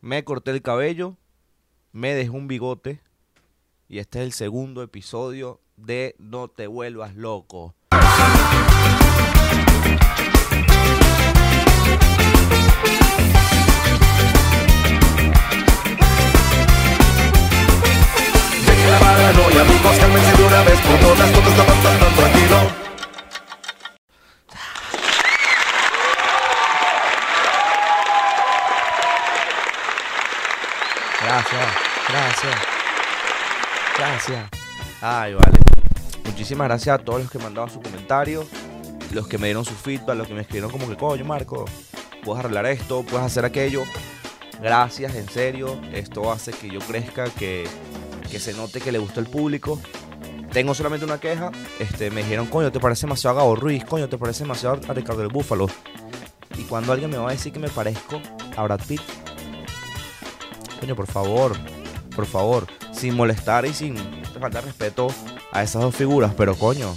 me corté el cabello, me dejé un bigote y este es el segundo episodio de No te vuelvas loco. Dejen la paranoia, amigos, cálmense de una vez por todas, todo está pasando tranquilo. Gracias, gracias, gracias. Ay, vale. Muchísimas gracias a todos los que mandaban sus comentarios, los que me dieron su feedback, los que me escribieron como que, coño, Marco, puedes arreglar esto, puedes hacer aquello. Gracias, en serio. Esto hace que yo crezca, que, que se note que le gustó el público. Tengo solamente una queja. Este, me dijeron, coño, te parece demasiado a Gabo Ruiz, coño, te parece demasiado a Ricardo del Búfalo. Y cuando alguien me va a decir que me parezco a Brad Pitt, coño, por favor, por favor, sin molestar y sin faltar respeto a esas dos figuras, pero coño,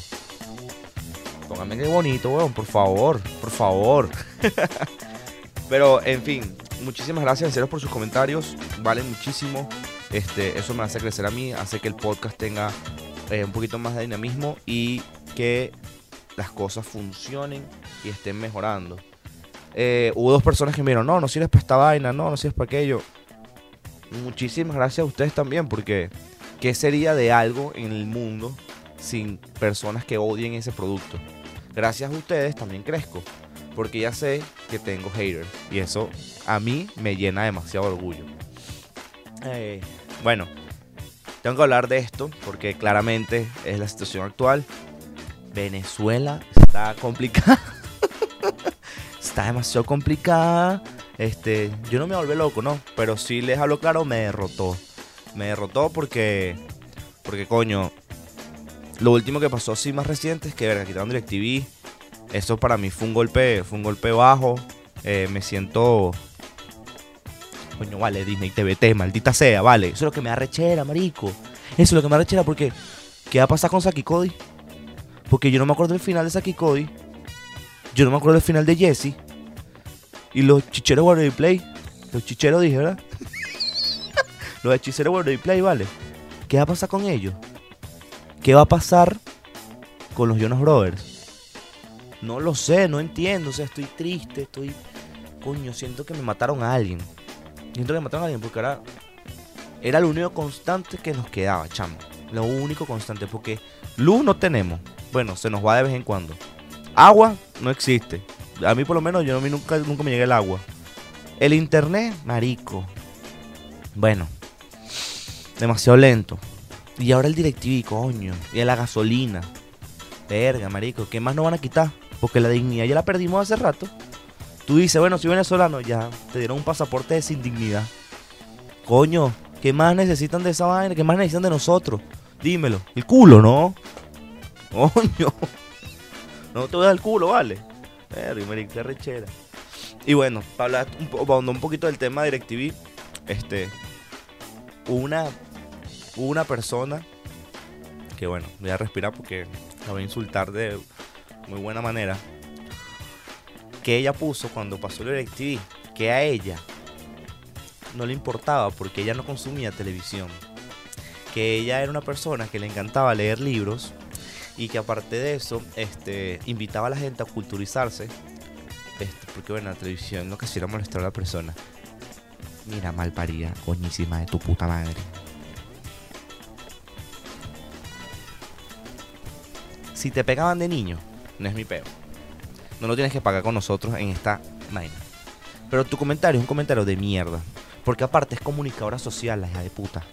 póngame que bonito, weón, por favor, por favor. pero, en fin, muchísimas gracias en serio por sus comentarios, vale muchísimo. Este, eso me hace crecer a mí, hace que el podcast tenga eh, un poquito más de dinamismo y que las cosas funcionen y estén mejorando. Eh, hubo dos personas que me dijeron, no, no sirves para esta vaina, no, no sirves para aquello. Muchísimas gracias a ustedes también, porque ¿qué sería de algo en el mundo sin personas que odien ese producto? Gracias a ustedes también crezco, porque ya sé que tengo haters y eso a mí me llena demasiado orgullo. Eh, bueno, tengo que hablar de esto porque claramente es la situación actual. Venezuela está complicada. está demasiado complicada. Este, yo no me volví loco, ¿no? Pero sí les hablo claro, me derrotó. Me derrotó porque, porque coño, lo último que pasó así más reciente es que, verga, quitaron DirecTV. Eso para mí fue un golpe, fue un golpe bajo. Eh, me siento, coño, vale, Disney TVT, maldita sea, vale. Eso es lo que me da rechera, marico. Eso es lo que me da rechera porque, ¿qué va a pasar con Saki Cody? Porque yo no me acuerdo del final de Saki Cody. Yo no me acuerdo del final de Jesse. Y los chicheros World Play. Los chicheros dije, ¿verdad? los hechiceros World Play, vale. ¿Qué va a pasar con ellos? ¿Qué va a pasar con los Jonas Brothers? No lo sé, no entiendo. O sea, estoy triste, estoy. Coño, siento que me mataron a alguien. Siento que me mataron a alguien porque ahora. Era lo único constante que nos quedaba, chamo. Lo único constante. Porque luz no tenemos. Bueno, se nos va de vez en cuando. Agua no existe. A mí por lo menos yo nunca, nunca me llega el agua. El internet, marico. Bueno. Demasiado lento. Y ahora el DirecTV, coño. Y la gasolina. Verga, marico. ¿Qué más nos van a quitar? Porque la dignidad ya la perdimos hace rato. Tú dices, bueno, soy venezolano, ya te dieron un pasaporte de sin dignidad. Coño, ¿qué más necesitan de esa vaina? ¿Qué más necesitan de nosotros? Dímelo. El culo, ¿no? Coño. No te voy a dar el culo, ¿vale? Verga, marico, qué rechera. Y bueno, para hablar un, un poquito del tema de DirecTV, este, una, una persona que bueno, voy a respirar porque la voy a insultar de muy buena manera. Que ella puso cuando pasó el DirecTV, que a ella no le importaba porque ella no consumía televisión. Que ella era una persona que le encantaba leer libros y que aparte de eso, este, invitaba a la gente a culturizarse. Este, porque bueno, la televisión no quisiera molestar a la persona. Mira, malparida, coñísima de tu puta madre. Si te pegaban de niño, no es mi peo. No lo tienes que pagar con nosotros en esta vaina. Pero tu comentario es un comentario de mierda. Porque aparte es comunicadora social, la hija de puta.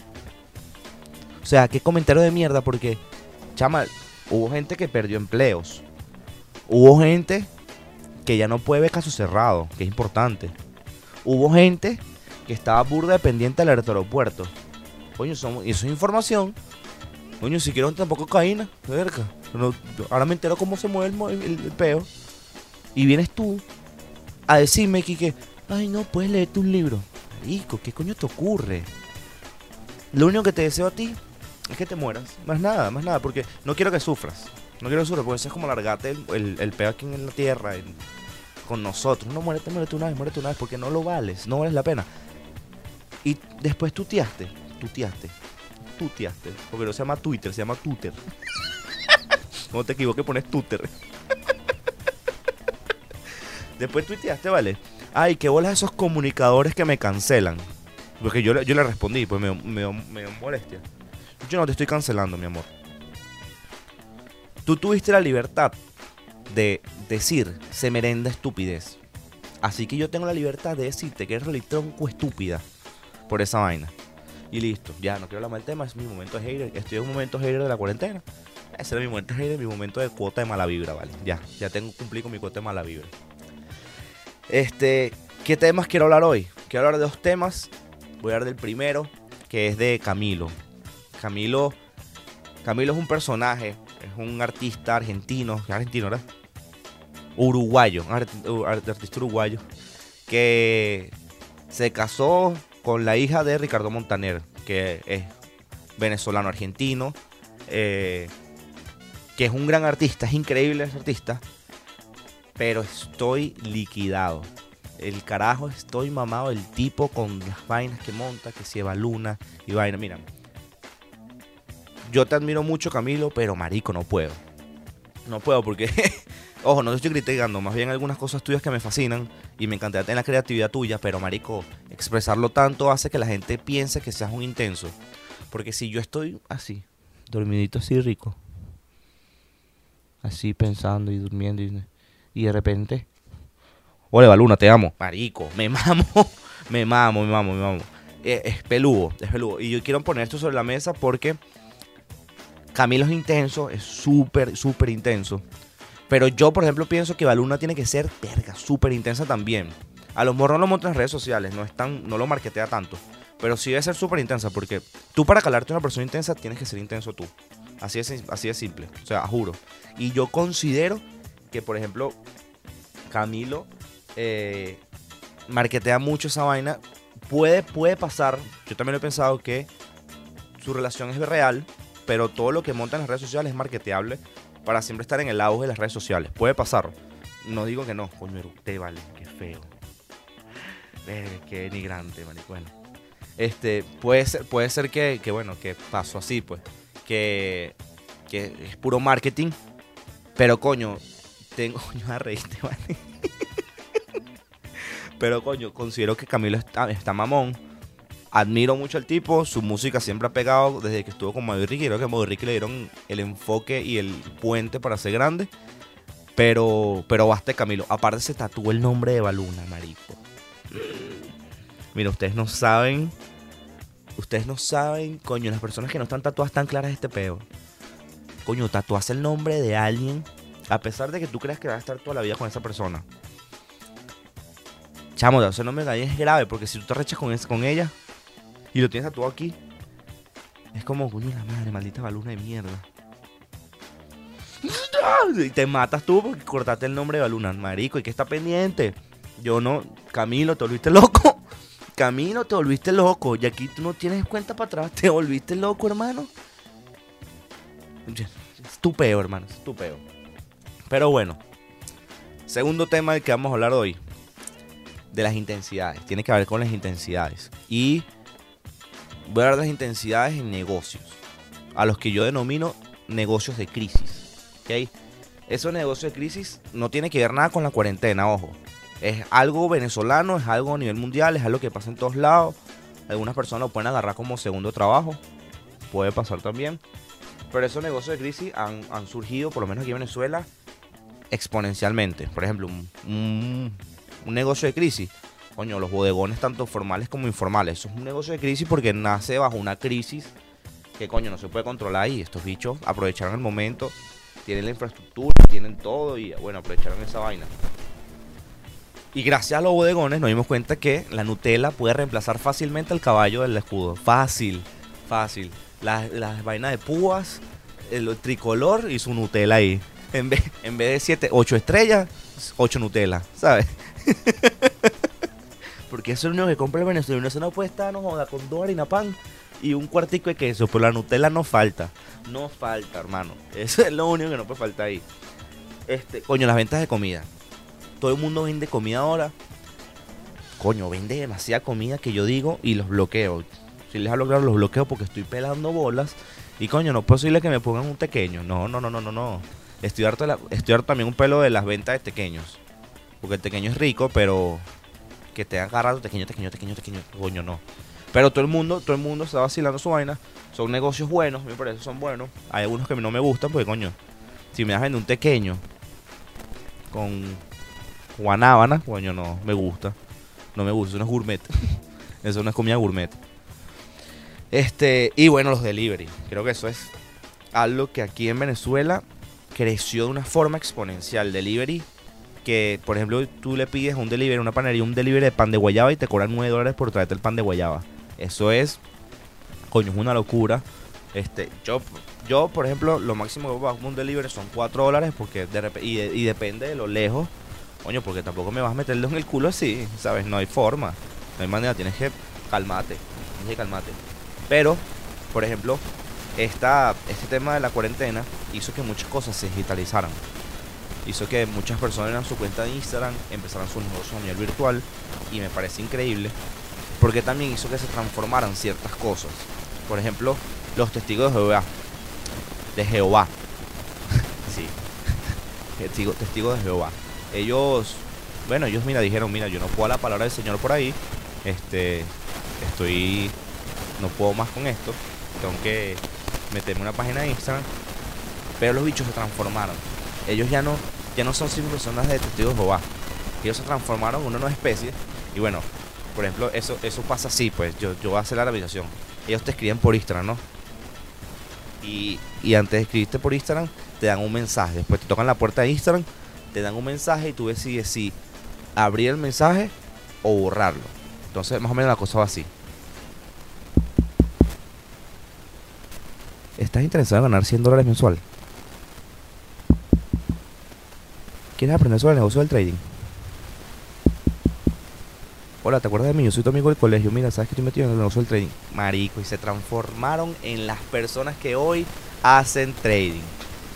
O sea, qué comentario de mierda porque, chama, hubo gente que perdió empleos. Hubo gente que ya no puede ver caso cerrado, que es importante. Hubo gente que estaba burda dependiente del aeropuerto. Coño, somos, eso es información. Coño, si quiero tampoco cocaína. No, ahora me entero cómo se mueve el, peo. Y vienes tú a decirme que, ay no, puedes leerte un libro. Marico, ¿qué coño te ocurre? Lo único que te deseo a ti es que te mueras. Más nada, más nada, porque no quiero que sufras. No quiero que sufras, porque eso es como largarte el, el, el peo aquí en la tierra, con nosotros. No, muérete, muérete una vez, muérete una vez, porque no lo vales, no vales la pena. Y después tuteaste, tuteaste, tuteaste. Porque no se llama Twitter, se llama Twitter. no te equivoques, pones Twitter. después tuiteaste, ¿vale? Ay, qué bolas esos comunicadores que me cancelan. Porque yo, yo le respondí, pues me, me, me molestia. Yo no te estoy cancelando, mi amor. Tú tuviste la libertad de decir se merenda estupidez. Así que yo tengo la libertad de decirte que eres tronco estúpida por esa vaina. Y listo, ya no quiero hablar más del tema, es mi momento de hater. Estoy en un momento hater de la cuarentena. Ese era mi momento de hater, mi momento de cuota de mala vibra, ¿vale? Ya, ya tengo cumplí con mi cuota de mala vibra. Este, ¿qué temas quiero hablar hoy? Quiero hablar de dos temas. Voy a hablar del primero, que es de Camilo. Camilo, Camilo es un personaje, es un artista argentino, argentino, ¿verdad? Uruguayo, artista uruguayo, que se casó con la hija de Ricardo Montaner, que es venezolano argentino, eh, que es un gran artista, es increíble ese artista, pero estoy liquidado. El carajo estoy mamado el tipo con las vainas que monta, que si Eva Luna y vaina. Mira, yo te admiro mucho, Camilo, pero marico, no puedo. No puedo porque, ojo, no te estoy criticando, más bien algunas cosas tuyas que me fascinan y me encantaría tener la creatividad tuya, pero marico, expresarlo tanto hace que la gente piense que seas un intenso. Porque si yo estoy así, dormidito así rico, así pensando y durmiendo y, y de repente, hola Baluna, te amo. Marico, me mamo, me mamo, me mamo, me mamo. Eh, es peludo, es peludo. Y yo quiero poner esto sobre la mesa porque Camilo es intenso, es súper, súper intenso. Pero yo, por ejemplo, pienso que Baluna tiene que ser verga, súper intensa también. A los morros no lo montan en redes sociales, no, es tan- no lo marketea tanto. Pero sí debe ser súper intensa porque tú para calarte una persona intensa tienes que ser intenso tú. Así es, así simple, o sea, juro. Y yo considero que, por ejemplo, Camilo eh, mucho esa vaina. Puede, puede pasar, yo también he pensado que su relación es real, pero todo lo que monta en las redes sociales es marketeable para siempre estar en el auge de las redes sociales. Puede pasar. No digo que no, coño, te vale, qué feo. Qué denigrante, marico. Bueno, este, puede ser, puede ser que, que, bueno, que pasó así, pues. Que, que es puro marketing. Pero, coño, tengo. Coño, a reírte, vale. pero, coño, considero que Camilo está, está mamón. Admiro mucho al tipo, su música siempre ha pegado desde que estuvo con Mario Ricky. Creo que a Ricky le dieron el enfoque y el puente para ser grande. Pero, pero basta Camilo. Aparte se tatuó el nombre de Baluna, marico. Mira, ustedes no saben. Ustedes no saben, coño, las personas que no están tatuadas tan claras este peo. Coño, tatuas el nombre de alguien. A pesar de que tú creas que vas a estar toda la vida con esa persona. Chamo, ese nombre de alguien es grave. Porque si tú te rechas con, con ella y lo tienes tatuado aquí, es como, coño, la madre, maldita baluna de mierda. Y te matas tú porque cortaste el nombre de baluna, marico. ¿Y qué está pendiente? Yo no, Camilo, te volviste loco. Camilo, te volviste loco. Y aquí tú no tienes cuenta para atrás. Te volviste loco, hermano. Es tu peo, hermano. Es tu peo. Pero bueno. Segundo tema del que vamos a hablar hoy. De las intensidades. Tiene que ver con las intensidades. Y voy a de las intensidades en negocios. A los que yo denomino negocios de crisis. ¿Ok? Esos negocios de crisis no tiene que ver nada con la cuarentena, ojo. Es algo venezolano, es algo a nivel mundial, es algo que pasa en todos lados. Algunas personas lo pueden agarrar como segundo trabajo. Puede pasar también. Pero esos negocios de crisis han, surgido, por lo menos aquí en Venezuela, exponencialmente. Por ejemplo, un- un negocio de crisis. Coño, los bodegones tanto formales como informales. Eso es un negocio de crisis porque nace bajo una crisis que coño no se puede controlar y estos bichos aprovecharon el momento, tienen la infraestructura, tienen todo y bueno, aprovecharon esa vaina. Y gracias a los bodegones nos dimos cuenta que la Nutella puede reemplazar fácilmente al caballo del escudo. Fácil, fácil. Las, las vainas de púas, el tricolor y su Nutella ahí. En vez, en vez de 7, 8 estrellas, 8 Nutella, ¿sabes? Porque es lo único que compra el venezolano. Eso no puede estar, no joda, con dos harina pan y un cuartico de queso. Pero la Nutella no falta. No falta, hermano. Eso es lo único que no puede faltar ahí. Este, coño, las ventas de comida. Todo el mundo vende comida ahora. coño, vende demasiada comida que yo digo y los bloqueo. Si les hablo claro, los bloqueo porque estoy pelando bolas. Y coño, no es posible que me pongan un pequeño. No, no, no, no, no, no. Estoy harto, estoy harto también un pelo de las ventas de pequeños. Porque el pequeño es rico, pero que te han agarrado pequeño, pequeño, pequeño, pequeño. Coño, no. Pero todo el mundo, todo el mundo está vacilando su vaina. Son negocios buenos, me parece, son buenos. Hay algunos que no me gustan, porque coño, si me das vender un pequeño con guanábana, coño, no me gusta. No me gusta, eso no es gourmet. eso no es comida gourmet. Este, y bueno, los delivery. Creo que eso es algo que aquí en Venezuela creció de una forma exponencial. Delivery, que por ejemplo tú le pides un delivery, una panería, un delivery de pan de guayaba y te cobran 9 dólares por traerte el pan de guayaba. Eso es, coño, es una locura. Este, yo, yo por ejemplo, lo máximo que pago un delivery son 4 dólares porque de y, y depende de lo lejos. Coño, porque tampoco me vas a meterlo en el culo así, ¿sabes? No hay forma. No hay manera, tienes que calmate. Tienes que calmate. Pero, por ejemplo, esta, este tema de la cuarentena hizo que muchas cosas se digitalizaran. Hizo que muchas personas en su cuenta de Instagram empezaran sus negocios a nivel virtual y me parece increíble porque también hizo que se transformaran ciertas cosas. Por ejemplo, los testigos de Jehová. De Jehová. sí. Testigo- testigos de Jehová. Ellos, bueno, ellos mira dijeron, mira, yo no puedo la palabra del Señor por ahí. Este, estoy, no puedo más con esto. Tengo que meterme una página de Instagram. Pero los bichos se transformaron. Ellos ya no, ya no son simples personas de testigos de. Ellos se transformaron en una nueva especie. Y bueno, por ejemplo, eso, eso pasa así, pues. Yo, yo voy a hacer la revisión. Ellos te escriben por Instagram, ¿no? Y, y antes de escribirte por Instagram, te dan un mensaje. Después te tocan la puerta de Instagram, te dan un mensaje y tú decides si abrir el mensaje o borrarlo. Entonces, más o menos la cosa va así. ¿Estás interesado en ganar 100 dólares mensual? ¿Quieres aprender sobre el negocio del trading? Hola, ¿te acuerdas de mí? Yo soy tu amigo del colegio. Mira, sabes que estoy metido en el negocio del trading. Marico, y se transformaron en las personas que hoy hacen trading.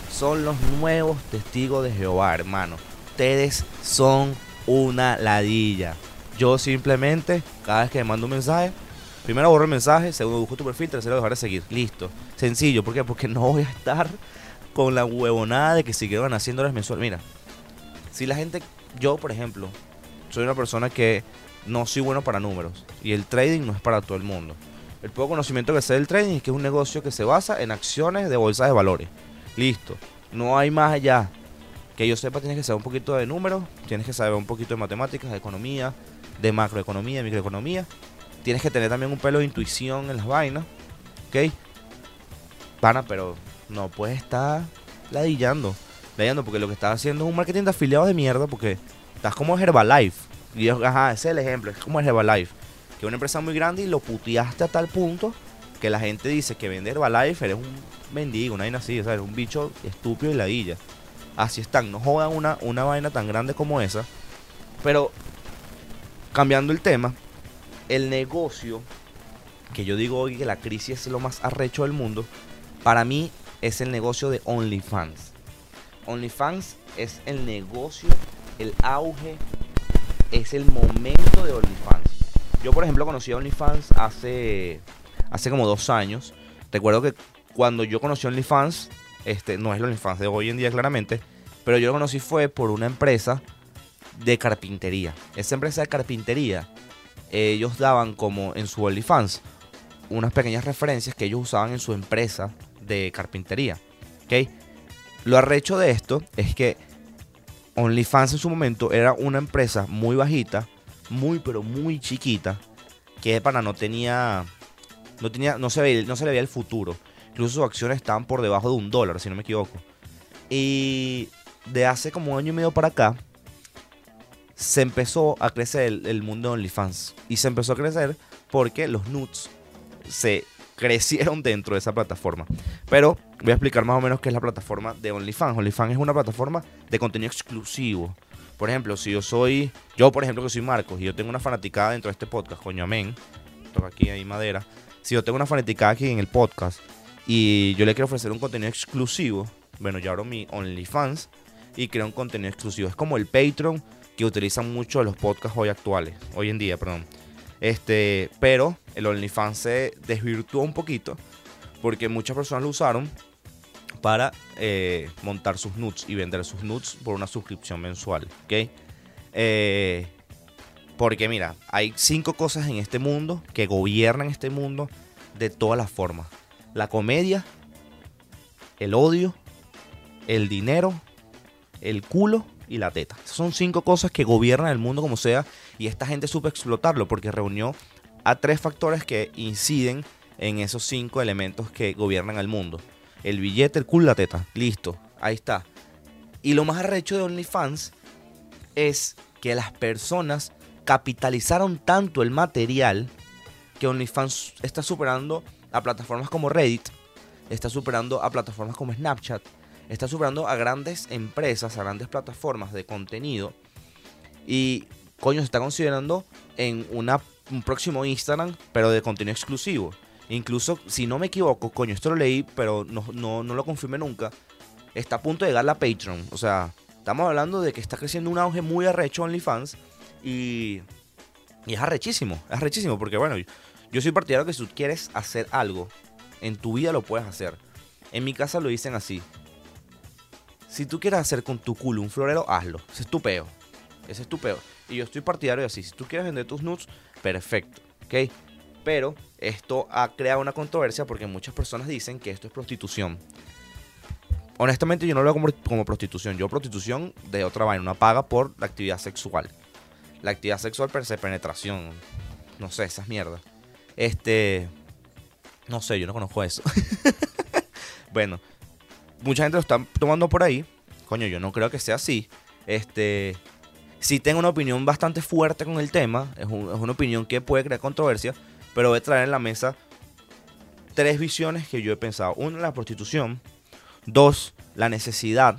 Son los nuevos testigos de Jehová, hermano. Ustedes son una ladilla. Yo simplemente, cada vez que me mando un mensaje, primero borro el mensaje, segundo busco tu perfil, tercero dejar de seguir. Listo. Sencillo, ¿por qué? Porque no voy a estar con la huevonada de que si quiero ganar 100 dólares mensual. Mira, si la gente, yo por ejemplo, soy una persona que no soy bueno para números y el trading no es para todo el mundo. El poco conocimiento que sé del trading es que es un negocio que se basa en acciones de bolsas de valores. Listo. No hay más allá. Que yo sepa, tienes que saber un poquito de números, tienes que saber un poquito de matemáticas, de economía, de macroeconomía, de microeconomía. Tienes que tener también un pelo de intuición en las vainas. ¿Ok? Pana, pero no puedes estar ladillando. Ladillando porque lo que estás haciendo es un marketing de afiliados de mierda porque estás como Herbalife. Y yo, ajá, ese es el ejemplo. Es como Herbalife. Que es una empresa muy grande y lo puteaste a tal punto que la gente dice que vende Herbalife eres un mendigo, una vaina así, o sea, eres un bicho estúpido y ladilla. Así están, no jodan una, una vaina tan grande como esa. Pero, cambiando el tema, el negocio, que yo digo hoy que la crisis es lo más arrecho del mundo, para mí es el negocio de OnlyFans. OnlyFans es el negocio, el auge, es el momento de OnlyFans. Yo, por ejemplo, conocí a OnlyFans hace, hace como dos años. Recuerdo que cuando yo conocí a OnlyFans, este, no es el OnlyFans de hoy en día claramente, pero yo lo conocí fue por una empresa de carpintería. Esa empresa de carpintería, ellos daban como en su OnlyFans unas pequeñas referencias que ellos usaban en su empresa de carpintería. ¿ok? Lo arrecho de esto es que OnlyFans en su momento era una empresa muy bajita, muy pero muy chiquita, que de no tenía, no tenía, no se, ve- no se le veía el futuro. Incluso sus acciones estaban por debajo de un dólar, si no me equivoco. Y de hace como un año y medio para acá, se empezó a crecer el, el mundo de OnlyFans. Y se empezó a crecer porque los nudes se crecieron dentro de esa plataforma. Pero voy a explicar más o menos qué es la plataforma de OnlyFans. OnlyFans es una plataforma de contenido exclusivo. Por ejemplo, si yo soy, yo por ejemplo que soy Marcos y yo tengo una fanaticada dentro de este podcast, coño amén, toca aquí ahí madera. Si yo tengo una fanaticada aquí en el podcast y yo le quiero ofrecer un contenido exclusivo, bueno, yo abro mi OnlyFans y creo un contenido exclusivo. Es como el Patreon que utilizan mucho los podcasts hoy actuales, hoy en día, perdón. Este, pero el OnlyFans se desvirtuó un poquito porque muchas personas lo usaron para eh, montar sus nudes y vender sus nudes por una suscripción mensual, ¿ok? Eh, porque mira, hay cinco cosas en este mundo que gobiernan este mundo de todas las formas. La comedia, el odio, el dinero, el culo y la teta. Esas son cinco cosas que gobiernan el mundo como sea y esta gente supo explotarlo porque reunió a tres factores que inciden en esos cinco elementos que gobiernan el mundo. El billete, el culo la teta. Listo, ahí está. Y lo más arrecho de OnlyFans es que las personas capitalizaron tanto el material que OnlyFans está superando a plataformas como Reddit, está superando a plataformas como Snapchat, está superando a grandes empresas, a grandes plataformas de contenido. Y coño, se está considerando en una, un próximo Instagram, pero de contenido exclusivo. Incluso, si no me equivoco, coño, esto lo leí, pero no, no, no lo confirmé nunca. Está a punto de llegar la Patreon. O sea, estamos hablando de que está creciendo un auge muy arrecho OnlyFans. Y, y es arrechísimo, es arrechísimo. Porque bueno, yo soy partidario que si tú quieres hacer algo, en tu vida lo puedes hacer. En mi casa lo dicen así. Si tú quieres hacer con tu culo un florero, hazlo. Ese es tu peo. Ese es tu peo. Y yo estoy partidario de así. Si tú quieres vender tus nudes, perfecto. ¿Ok? Pero esto ha creado una controversia porque muchas personas dicen que esto es prostitución. Honestamente yo no lo veo como, como prostitución. Yo prostitución de otra vaina. Una paga por la actividad sexual. La actividad sexual per se penetración. No sé, esas mierdas. Este... No sé, yo no conozco eso. bueno, mucha gente lo está tomando por ahí. Coño, yo no creo que sea así. Este, sí tengo una opinión bastante fuerte con el tema. Es, es una opinión que puede crear controversia. Pero voy a traer en la mesa tres visiones que yo he pensado. Una, la prostitución. Dos, la necesidad.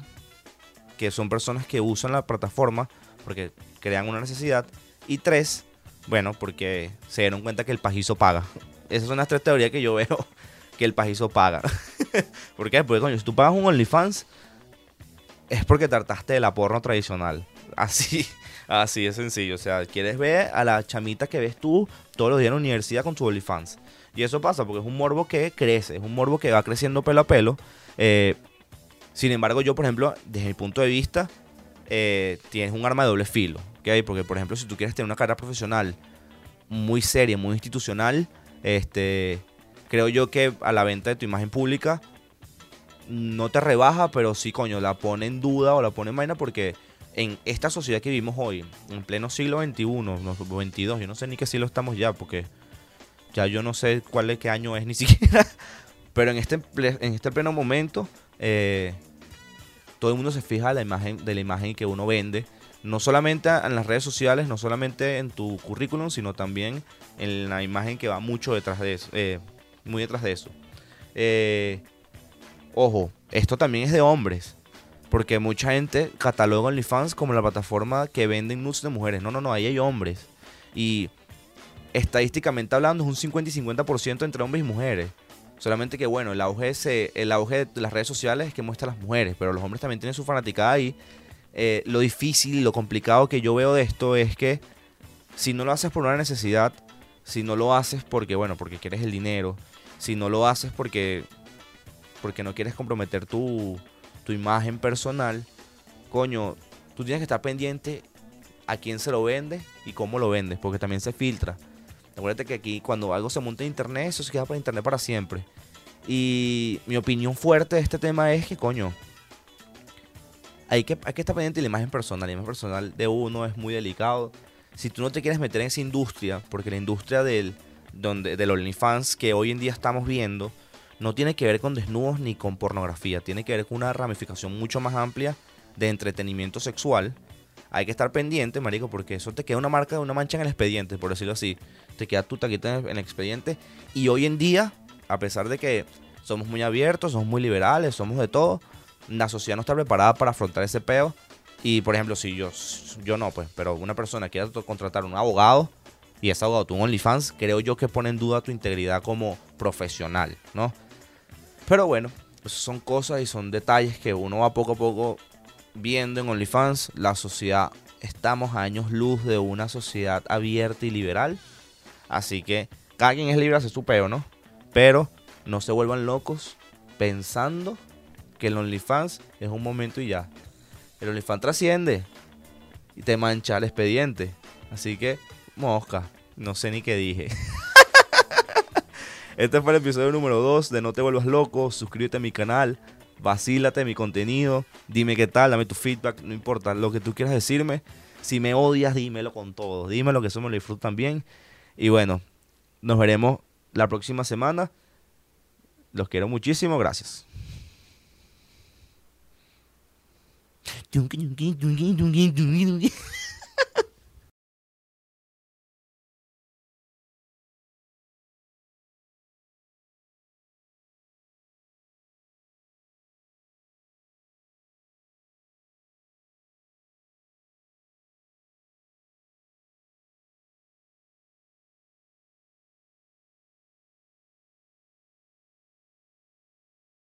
Que son personas que usan la plataforma porque crean una necesidad. Y tres, bueno, porque se dieron cuenta que el pajizo paga. Esas son las tres teorías que yo veo que el pajizo paga. ¿Por qué? Porque, coño, si tú pagas un OnlyFans, es porque trataste de la porno tradicional. Así, así es sencillo. O sea, quieres ver a la chamita que ves tú todos los días en la universidad con tu OnlyFans. Y eso pasa porque es un morbo que crece, es un morbo que va creciendo pelo a pelo. Eh, sin embargo, yo, por ejemplo, desde mi punto de vista, eh, tienes un arma de doble filo. ¿ok? Porque, por ejemplo, si tú quieres tener una carrera profesional muy seria, muy institucional, este, creo yo que a la venta de tu imagen pública no te rebaja, pero sí, coño, la pone en duda o la pone en vaina porque en esta sociedad que vivimos hoy, en pleno siglo XXI, no, 22, yo no sé ni qué siglo estamos ya, porque ya yo no sé cuál de qué año es ni siquiera, pero en este, en este pleno momento, eh, todo el mundo se fija de la imagen, de la imagen que uno vende, no solamente en las redes sociales, no solamente en tu currículum, sino también en la imagen que va mucho detrás de eso, eh, muy detrás de eso. Eh, ojo, esto también es de hombres. Porque mucha gente cataloga OnlyFans como la plataforma que venden nudes de mujeres. No, no, no, ahí hay hombres. Y estadísticamente hablando es un 50 y 50% entre hombres y mujeres. Solamente que bueno, el auge, se- el auge de las redes sociales es que muestra a las mujeres, pero los hombres también tienen su fanaticada ahí. Eh, lo difícil lo complicado que yo veo de esto es que si no lo haces por una necesidad, si no lo haces porque, bueno, porque quieres el dinero, si no lo haces porque, porque no quieres comprometer tu, tu imagen personal, coño, tú tienes que estar pendiente a quién se lo vende y cómo lo vendes, porque también se filtra. Acuérdate que aquí cuando algo se monta en internet, eso se queda para internet para siempre. Y mi opinión fuerte de este tema es que, coño, hay que, hay que estar pendiente de la imagen personal. La imagen personal de uno es muy delicado. Si tú no te quieres meter en esa industria, porque la industria del, donde, del OnlyFans que hoy en día estamos viendo, no tiene que ver con desnudos ni con pornografía. Tiene que ver con una ramificación mucho más amplia de entretenimiento sexual. Hay que estar pendiente, marico, porque eso te queda una marca, una mancha en el expediente, por decirlo así. Te queda tu taquita en el, en el expediente. Y hoy en día, a pesar de que somos muy abiertos, somos muy liberales, somos de todo, la sociedad no está preparada para afrontar ese peo. Y por ejemplo, si yo, yo no, pues, pero una persona quiere contratar un abogado y ese abogado tú un OnlyFans, creo yo que pone en duda tu integridad como profesional, ¿no? Pero bueno, esos son cosas y son detalles que uno va poco a poco viendo en OnlyFans. La sociedad estamos a años luz de una sociedad abierta y liberal. Así que cada quien es libre de hacer su peo, ¿no? Pero no se vuelvan locos pensando que el OnlyFans es un momento y ya. El OnlyFans trasciende y te mancha el expediente. Así que, mosca, no sé ni qué dije. Este fue el episodio número 2 de No te vuelvas loco. Suscríbete a mi canal, vacílate mi contenido, dime qué tal, dame tu feedback, no importa lo que tú quieras decirme. Si me odias, dímelo con todo. Dímelo que eso me lo disfruto también. Y bueno, nos veremos la próxima semana. Los quiero muchísimo, gracias.